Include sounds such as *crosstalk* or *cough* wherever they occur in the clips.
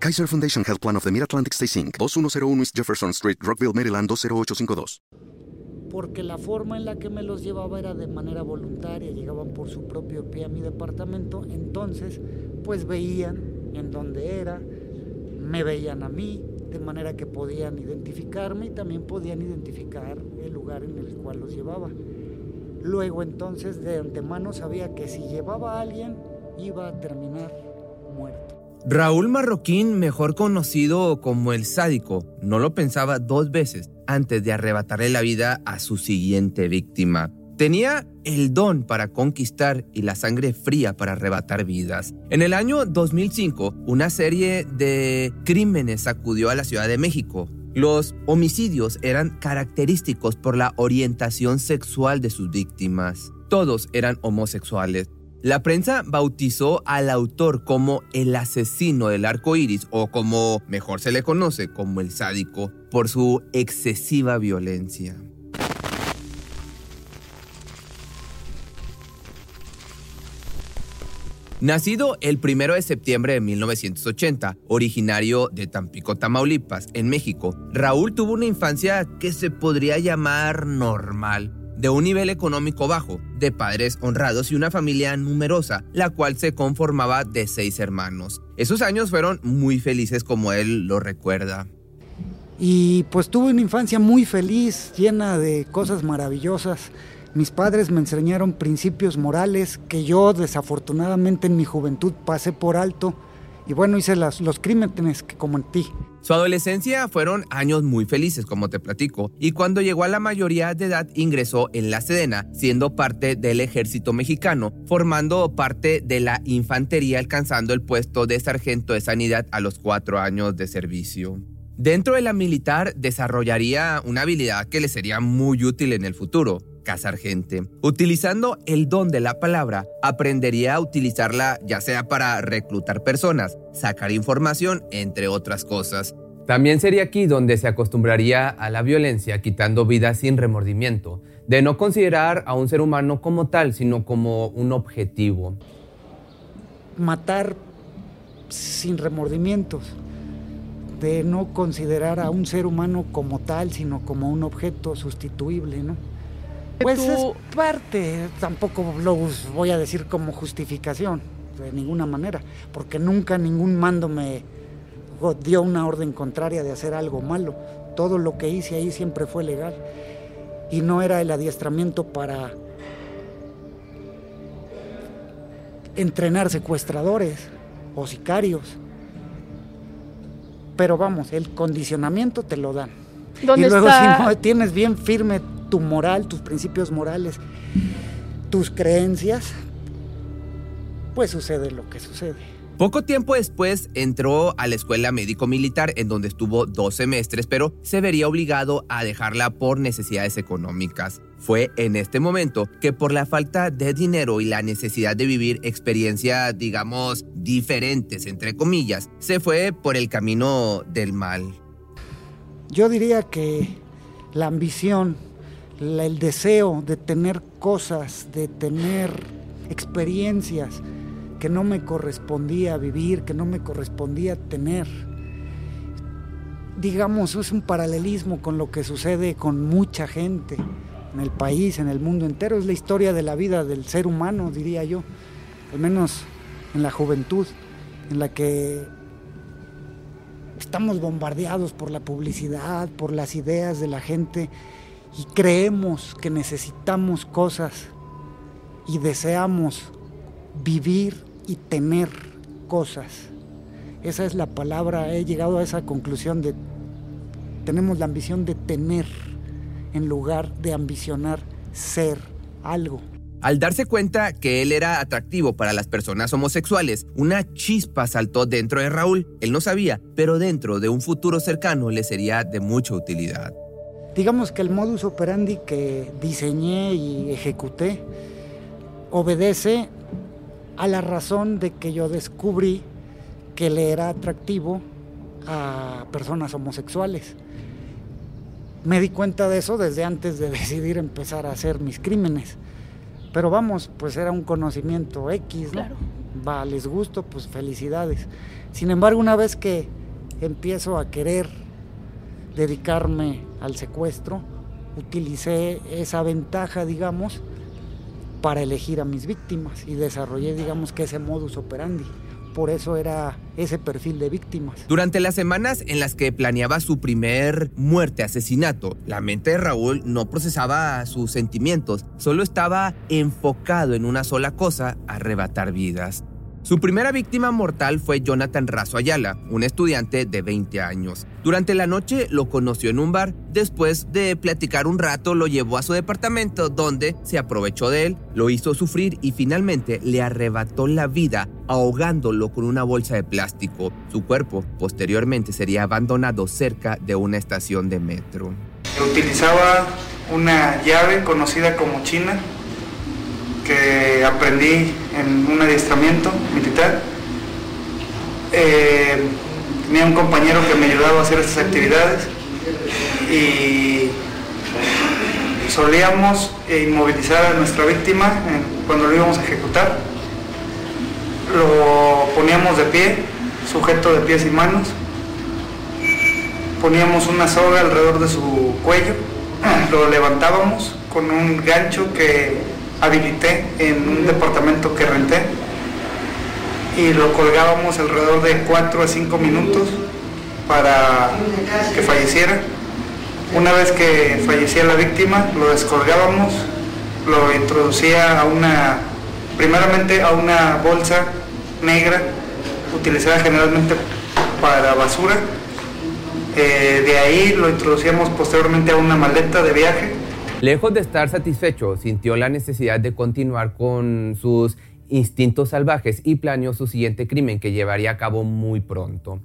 Kaiser Foundation Health Plan of the Mid-Atlantic Stay Inc., 2101 East Jefferson Street, Rockville, Maryland 20852. Porque la forma en la que me los llevaba era de manera voluntaria, llegaban por su propio pie a mi departamento, entonces pues veían en dónde era, me veían a mí, de manera que podían identificarme y también podían identificar el lugar en el cual los llevaba. Luego entonces de antemano sabía que si llevaba a alguien iba a terminar muerto. Raúl Marroquín, mejor conocido como el sádico, no lo pensaba dos veces antes de arrebatarle la vida a su siguiente víctima. Tenía el don para conquistar y la sangre fría para arrebatar vidas. En el año 2005, una serie de crímenes sacudió a la Ciudad de México. Los homicidios eran característicos por la orientación sexual de sus víctimas. Todos eran homosexuales. La prensa bautizó al autor como el asesino del arco iris o como mejor se le conoce como el sádico por su excesiva violencia. Nacido el 1 de septiembre de 1980, originario de Tampico, Tamaulipas, en México, Raúl tuvo una infancia que se podría llamar normal, de un nivel económico bajo, de padres honrados y una familia numerosa, la cual se conformaba de seis hermanos. Esos años fueron muy felices como él lo recuerda. Y pues tuve una infancia muy feliz, llena de cosas maravillosas. Mis padres me enseñaron principios morales que yo desafortunadamente en mi juventud pasé por alto y bueno, hice los crímenes que cometí. Su adolescencia fueron años muy felices, como te platico, y cuando llegó a la mayoría de edad ingresó en la Sedena, siendo parte del ejército mexicano, formando parte de la infantería, alcanzando el puesto de sargento de sanidad a los cuatro años de servicio. Dentro de la militar desarrollaría una habilidad que le sería muy útil en el futuro, cazar gente. Utilizando el don de la palabra, aprendería a utilizarla ya sea para reclutar personas, sacar información, entre otras cosas. También sería aquí donde se acostumbraría a la violencia, quitando vidas sin remordimiento, de no considerar a un ser humano como tal, sino como un objetivo. Matar sin remordimientos, de no considerar a un ser humano como tal, sino como un objeto sustituible, ¿no? Pues es parte, tampoco lo voy a decir como justificación, de ninguna manera, porque nunca ningún mando me dio una orden contraria de hacer algo malo. Todo lo que hice ahí siempre fue legal y no era el adiestramiento para entrenar secuestradores o sicarios. Pero vamos, el condicionamiento te lo dan. y luego si no tienes bien firme tu moral, tus principios morales, tus creencias, pues sucede lo que sucede. Poco tiempo después entró a la escuela médico-militar en donde estuvo dos semestres, pero se vería obligado a dejarla por necesidades económicas. Fue en este momento que por la falta de dinero y la necesidad de vivir experiencias, digamos, diferentes, entre comillas, se fue por el camino del mal. Yo diría que la ambición el deseo de tener cosas, de tener experiencias que no me correspondía vivir, que no me correspondía tener. Digamos, es un paralelismo con lo que sucede con mucha gente en el país, en el mundo entero. Es la historia de la vida del ser humano, diría yo, al menos en la juventud, en la que estamos bombardeados por la publicidad, por las ideas de la gente y creemos que necesitamos cosas y deseamos vivir y tener cosas. Esa es la palabra, he llegado a esa conclusión de tenemos la ambición de tener en lugar de ambicionar ser algo. Al darse cuenta que él era atractivo para las personas homosexuales, una chispa saltó dentro de Raúl. Él no sabía, pero dentro de un futuro cercano le sería de mucha utilidad Digamos que el modus operandi que diseñé y ejecuté obedece a la razón de que yo descubrí que le era atractivo a personas homosexuales. Me di cuenta de eso desde antes de *laughs* decidir empezar a hacer mis crímenes. Pero vamos, pues era un conocimiento X, ¿no? Va, les gusto, pues felicidades. Sin embargo, una vez que empiezo a querer dedicarme al secuestro, utilicé esa ventaja, digamos, para elegir a mis víctimas y desarrollé, digamos, que ese modus operandi por eso era ese perfil de víctimas. Durante las semanas en las que planeaba su primer muerte, asesinato, la mente de Raúl no procesaba sus sentimientos, solo estaba enfocado en una sola cosa, arrebatar vidas. Su primera víctima mortal fue Jonathan Razo Ayala, un estudiante de 20 años. Durante la noche lo conoció en un bar, después de platicar un rato lo llevó a su departamento donde se aprovechó de él, lo hizo sufrir y finalmente le arrebató la vida ahogándolo con una bolsa de plástico. Su cuerpo posteriormente sería abandonado cerca de una estación de metro. Utilizaba una llave conocida como China que aprendí en un adiestramiento militar. Eh, tenía un compañero que me ayudaba a hacer estas actividades y solíamos inmovilizar a nuestra víctima cuando lo íbamos a ejecutar. Lo poníamos de pie, sujeto de pies y manos. Poníamos una soga alrededor de su cuello, *clears throat* lo levantábamos con un gancho que habilité en un departamento que renté y lo colgábamos alrededor de 4 a 5 minutos para que falleciera. Una vez que fallecía la víctima, lo descolgábamos, lo introducía a una, primeramente a una bolsa negra, utilizada generalmente para basura. Eh, de ahí lo introducíamos posteriormente a una maleta de viaje Lejos de estar satisfecho, sintió la necesidad de continuar con sus instintos salvajes y planeó su siguiente crimen que llevaría a cabo muy pronto.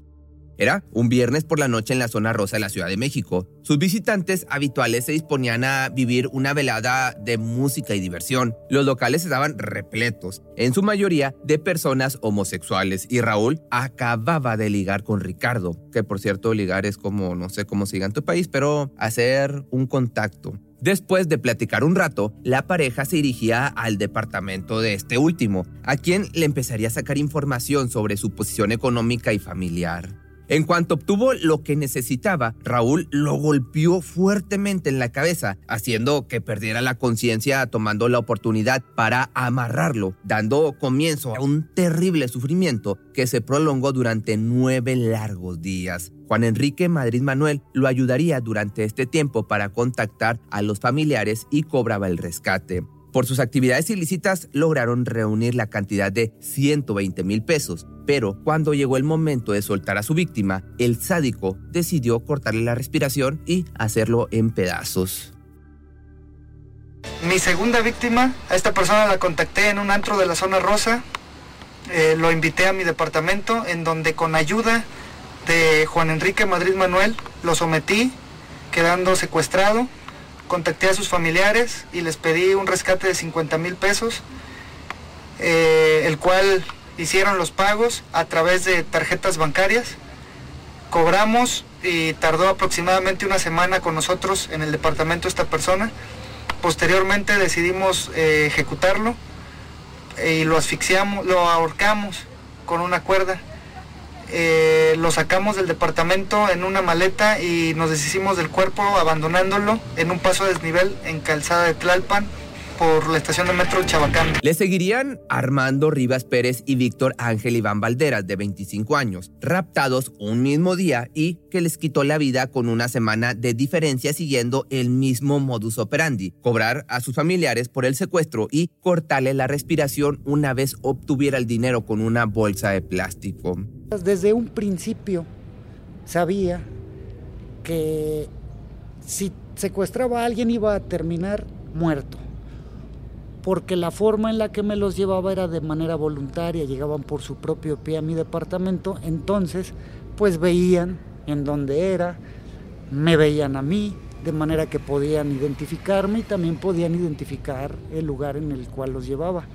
Era un viernes por la noche en la zona rosa de la Ciudad de México. Sus visitantes habituales se disponían a vivir una velada de música y diversión. Los locales estaban repletos, en su mayoría de personas homosexuales, y Raúl acababa de ligar con Ricardo, que por cierto ligar es como, no sé cómo siga en tu país, pero hacer un contacto. Después de platicar un rato, la pareja se dirigía al departamento de este último, a quien le empezaría a sacar información sobre su posición económica y familiar. En cuanto obtuvo lo que necesitaba, Raúl lo golpeó fuertemente en la cabeza, haciendo que perdiera la conciencia tomando la oportunidad para amarrarlo, dando comienzo a un terrible sufrimiento que se prolongó durante nueve largos días. Juan Enrique Madrid Manuel lo ayudaría durante este tiempo para contactar a los familiares y cobraba el rescate. Por sus actividades ilícitas lograron reunir la cantidad de 120 mil pesos, pero cuando llegó el momento de soltar a su víctima, el sádico decidió cortarle la respiración y hacerlo en pedazos. Mi segunda víctima, a esta persona la contacté en un antro de la zona rosa, eh, lo invité a mi departamento en donde con ayuda de Juan Enrique Madrid Manuel lo sometí, quedando secuestrado contacté a sus familiares y les pedí un rescate de 50 mil pesos, eh, el cual hicieron los pagos a través de tarjetas bancarias. Cobramos y tardó aproximadamente una semana con nosotros en el departamento esta persona. Posteriormente decidimos eh, ejecutarlo eh, y lo asfixiamos, lo ahorcamos con una cuerda eh, lo sacamos del departamento en una maleta y nos deshicimos del cuerpo abandonándolo en un paso a desnivel en calzada de Tlalpan por la estación de metro Chabacán. Le seguirían Armando Rivas Pérez y Víctor Ángel Iván Valderas, de 25 años, raptados un mismo día y que les quitó la vida con una semana de diferencia siguiendo el mismo modus operandi, cobrar a sus familiares por el secuestro y cortarle la respiración una vez obtuviera el dinero con una bolsa de plástico. Desde un principio sabía que si secuestraba a alguien iba a terminar muerto, porque la forma en la que me los llevaba era de manera voluntaria, llegaban por su propio pie a mi departamento, entonces pues veían en dónde era, me veían a mí, de manera que podían identificarme y también podían identificar el lugar en el cual los llevaba.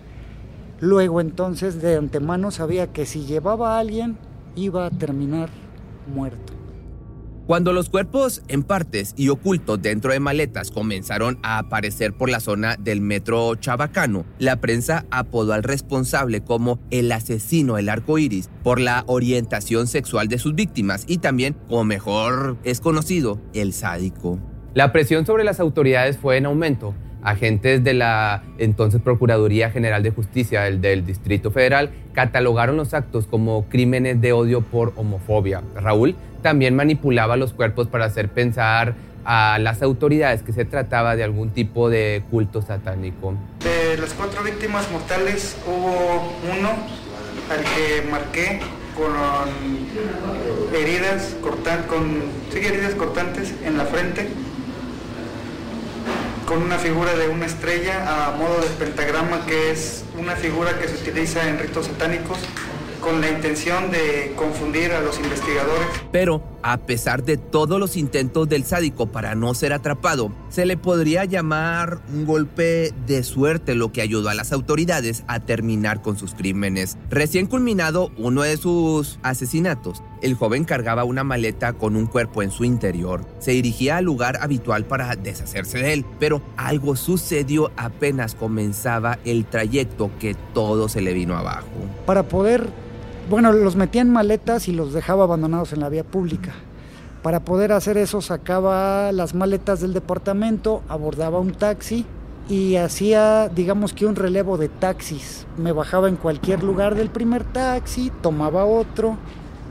Luego entonces de antemano sabía que si llevaba a alguien iba a terminar muerto. Cuando los cuerpos en partes y ocultos dentro de maletas comenzaron a aparecer por la zona del metro Chabacano, la prensa apodó al responsable como el asesino del arco iris por la orientación sexual de sus víctimas y también, como mejor es conocido, el sádico. La presión sobre las autoridades fue en aumento. Agentes de la entonces Procuraduría General de Justicia del, del, Distrito Federal catalogaron los actos como crímenes de odio por homofobia. Raúl también manipulaba los cuerpos para hacer pensar a las autoridades que se trataba de algún tipo de culto satánico. De las cuatro víctimas mortales hubo uno al que marqué con heridas, cortan, con, sí, heridas cortantes en la frente, con una figura de una estrella a modo de pentagrama, que es una figura que se utiliza en ritos satánicos con la intención de confundir a los investigadores. Pero, a pesar de todos los intentos del sádico para no ser atrapado, se le podría llamar un golpe de suerte lo que ayudó a las autoridades a terminar con sus crímenes. Recién culminado uno de sus asesinatos, el joven cargaba una maleta con un cuerpo en su interior. Se dirigía al lugar habitual para deshacerse de él, pero algo sucedió apenas comenzaba el trayecto que todo se le vino abajo. Para poder bueno, los metía en maletas y los dejaba abandonados en la vía pública. Para poder hacer eso sacaba las maletas del departamento, abordaba un taxi y hacía, digamos que un relevo de taxis. Me bajaba en cualquier lugar del primer taxi, tomaba otro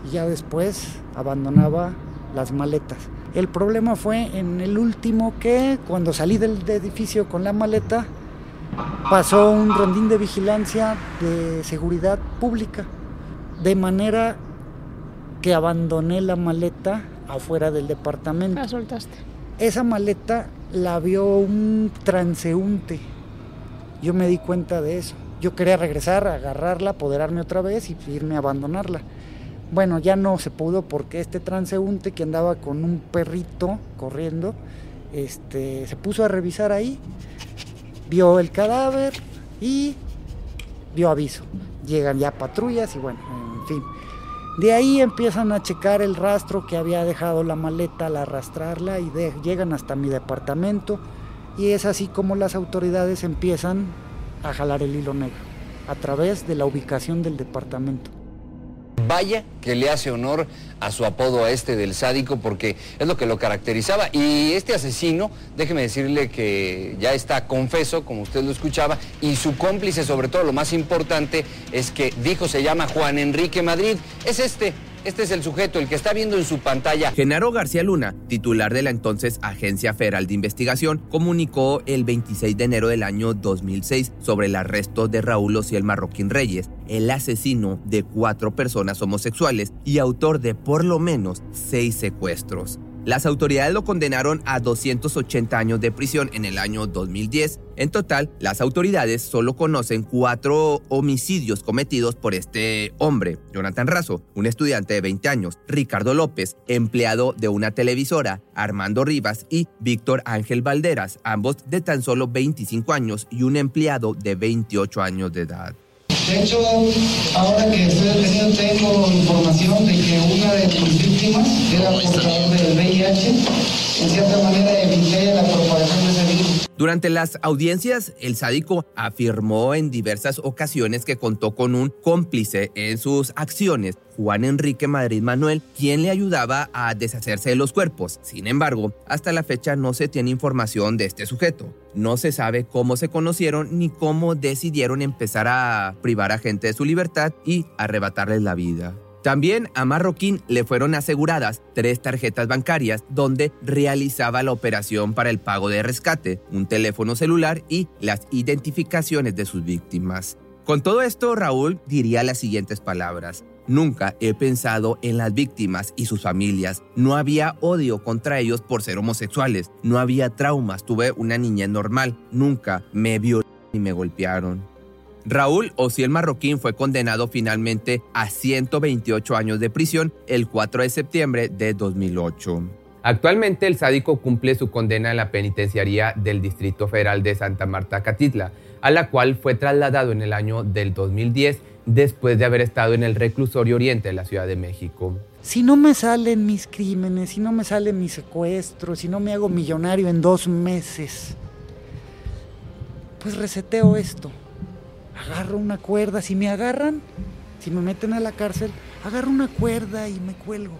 y ya después abandonaba las maletas. El problema fue en el último que cuando salí del edificio con la maleta pasó un rondín de vigilancia de seguridad pública de manera que abandoné la maleta afuera del departamento. La soltaste. Esa maleta la vio un transeúnte. Yo me di cuenta de eso. Yo quería regresar, agarrarla, apoderarme otra vez y irme a abandonarla. Bueno, ya no se pudo porque este transeúnte que andaba con un perrito corriendo, este, se puso a revisar ahí, vio el cadáver y dio aviso. Llegan ya patrullas y bueno. De ahí empiezan a checar el rastro que había dejado la maleta al arrastrarla y llegan hasta mi departamento y es así como las autoridades empiezan a jalar el hilo negro a través de la ubicación del departamento. Vaya que le hace honor a su apodo a este del sádico porque es lo que lo caracterizaba. Y este asesino, déjeme decirle que ya está confeso, como usted lo escuchaba, y su cómplice, sobre todo lo más importante, es que dijo se llama Juan Enrique Madrid. Es este, este es el sujeto, el que está viendo en su pantalla. Genaro García Luna, titular de la entonces Agencia Federal de Investigación, comunicó el 26 de enero del año 2006 sobre el arresto de Raúl Ociel Marroquín Reyes, el asesino de cuatro personas homosexuales y autor de por lo menos seis secuestros. Las autoridades lo condenaron a 280 años de prisión en el año 2010. En total, las autoridades solo conocen cuatro homicidios cometidos por este hombre, Jonathan Razo, un estudiante de 20 años, Ricardo López, empleado de una televisora, Armando Rivas y Víctor Ángel Valderas, ambos de tan solo 25 años y un empleado de 28 años de edad. De hecho, ahora que estoy detenido tengo información de que una de mis víctimas era portador del VIH. En cierta manera evité la propagación. Durante las audiencias, el sádico afirmó en diversas ocasiones que contó con un cómplice en sus acciones, Juan Enrique Madrid Manuel, quien le ayudaba a deshacerse de los cuerpos. Sin embargo, hasta la fecha no se tiene información de este sujeto. No se sabe cómo se conocieron ni cómo decidieron empezar a privar a gente de su libertad y arrebatarles la vida. También a Marroquín le fueron aseguradas tres tarjetas bancarias donde realizaba la operación para el pago de rescate, un teléfono celular y las identificaciones de sus víctimas. Con todo esto, Raúl diría las siguientes palabras. Nunca he pensado en las víctimas y sus familias. No había odio contra ellos por ser homosexuales. No había traumas. Tuve una niñez normal. Nunca me violaron ni me golpearon. Raúl Ociel Marroquín fue condenado finalmente a 128 años de prisión el 4 de septiembre de 2008. Actualmente el sádico cumple su condena en la penitenciaría del Distrito Federal de Santa Marta Catitla, a la cual fue trasladado en el año del 2010 después de haber estado en el reclusorio oriente de la Ciudad de México. Si no me salen mis crímenes, si no me salen mis secuestros, si no me hago millonario en dos meses, pues reseteo esto. Agarro una cuerda, si me agarran, si me meten a la cárcel, agarro una cuerda y me cuelgo.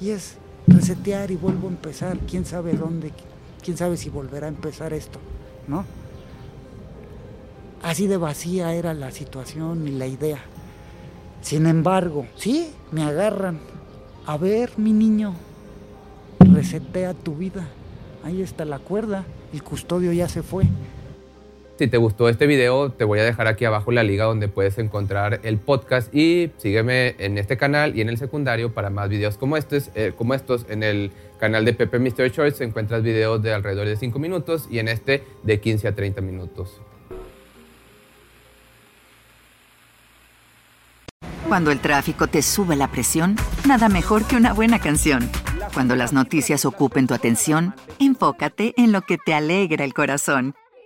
Y es resetear y vuelvo a empezar. ¿Quién sabe dónde? ¿Quién sabe si volverá a empezar esto? ¿No? Así de vacía era la situación y la idea. Sin embargo, sí, me agarran. A ver, mi niño, resetea tu vida. Ahí está la cuerda, el custodio ya se fue. Si te gustó este video, te voy a dejar aquí abajo la liga donde puedes encontrar el podcast y sígueme en este canal y en el secundario para más videos como estos. Eh, como estos. En el canal de Pepe Mystery Shorts encuentras videos de alrededor de 5 minutos y en este de 15 a 30 minutos. Cuando el tráfico te sube la presión, nada mejor que una buena canción. Cuando las noticias ocupen tu atención, enfócate en lo que te alegra el corazón.